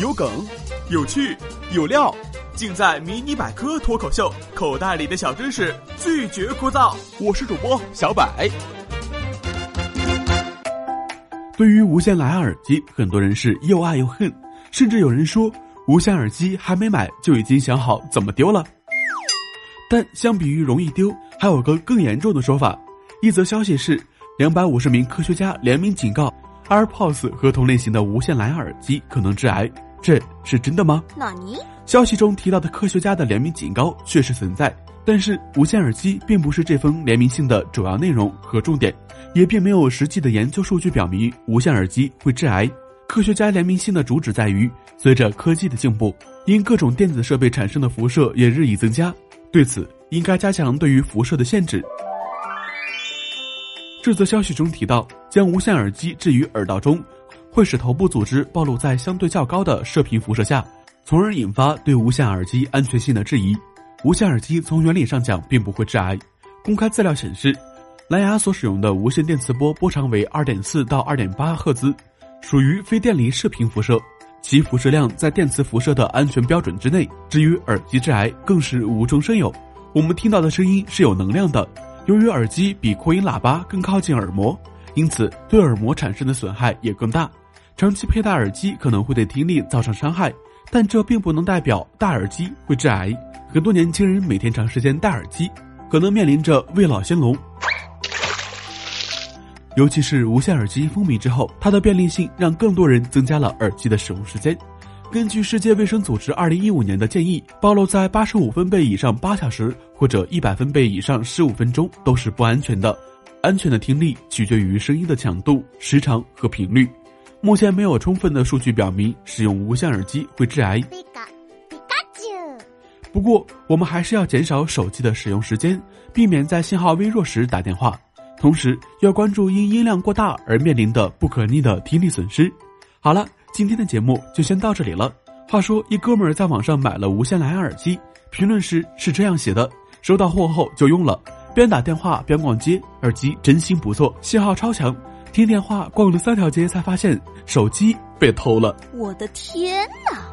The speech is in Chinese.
有梗，有趣，有料，尽在《迷你百科脱口秀》。口袋里的小知识，拒绝枯燥。我是主播小百。对于无线蓝牙耳机，很多人是又爱又恨，甚至有人说，无线耳机还没买就已经想好怎么丢了。但相比于容易丢，还有个更严重的说法。一则消息是，两百五十名科学家联名警告，AirPods 和同类型的无线蓝牙耳机可能致癌。这是真的吗？纳尼？消息中提到的科学家的联名警告确实存在，但是无线耳机并不是这封联名信的主要内容和重点，也并没有实际的研究数据表明无线耳机会致癌。科学家联名信的主旨在于，随着科技的进步，因各种电子设备产生的辐射也日益增加，对此应该加强对于辐射的限制。这则消息中提到，将无线耳机置于耳道中。会使头部组织暴露在相对较高的射频辐射下，从而引发对无线耳机安全性的质疑。无线耳机从原理上讲并不会致癌。公开资料显示，蓝牙所使用的无线电磁波波长为二点四到二点八赫兹，属于非电离射频辐射，其辐射量在电磁辐射的安全标准之内。至于耳机致癌，更是无中生有。我们听到的声音是有能量的，由于耳机比扩音喇叭更靠近耳膜，因此对耳膜产生的损害也更大。长期佩戴耳机可能会对听力造成伤害，但这并不能代表戴耳机会致癌。很多年轻人每天长时间戴耳机，可能面临着未老先聋。尤其是无线耳机风靡之后，它的便利性让更多人增加了耳机的使用时间。根据世界卫生组织二零一五年的建议，暴露在八十五分贝以上八小时或者一百分贝以上十五分钟都是不安全的。安全的听力取决于声音的强度、时长和频率。目前没有充分的数据表明使用无线耳机会致癌。不过，我们还是要减少手机的使用时间，避免在信号微弱时打电话。同时，要关注因音量过大而面临的不可逆的听力损失。好了，今天的节目就先到这里了。话说，一哥们儿在网上买了无线蓝牙耳机，评论时是这样写的：收到货后就用了，边打电话边逛街，耳机真心不错，信号超强。听电话逛了三条街，才发现手机被偷了。我的天哪！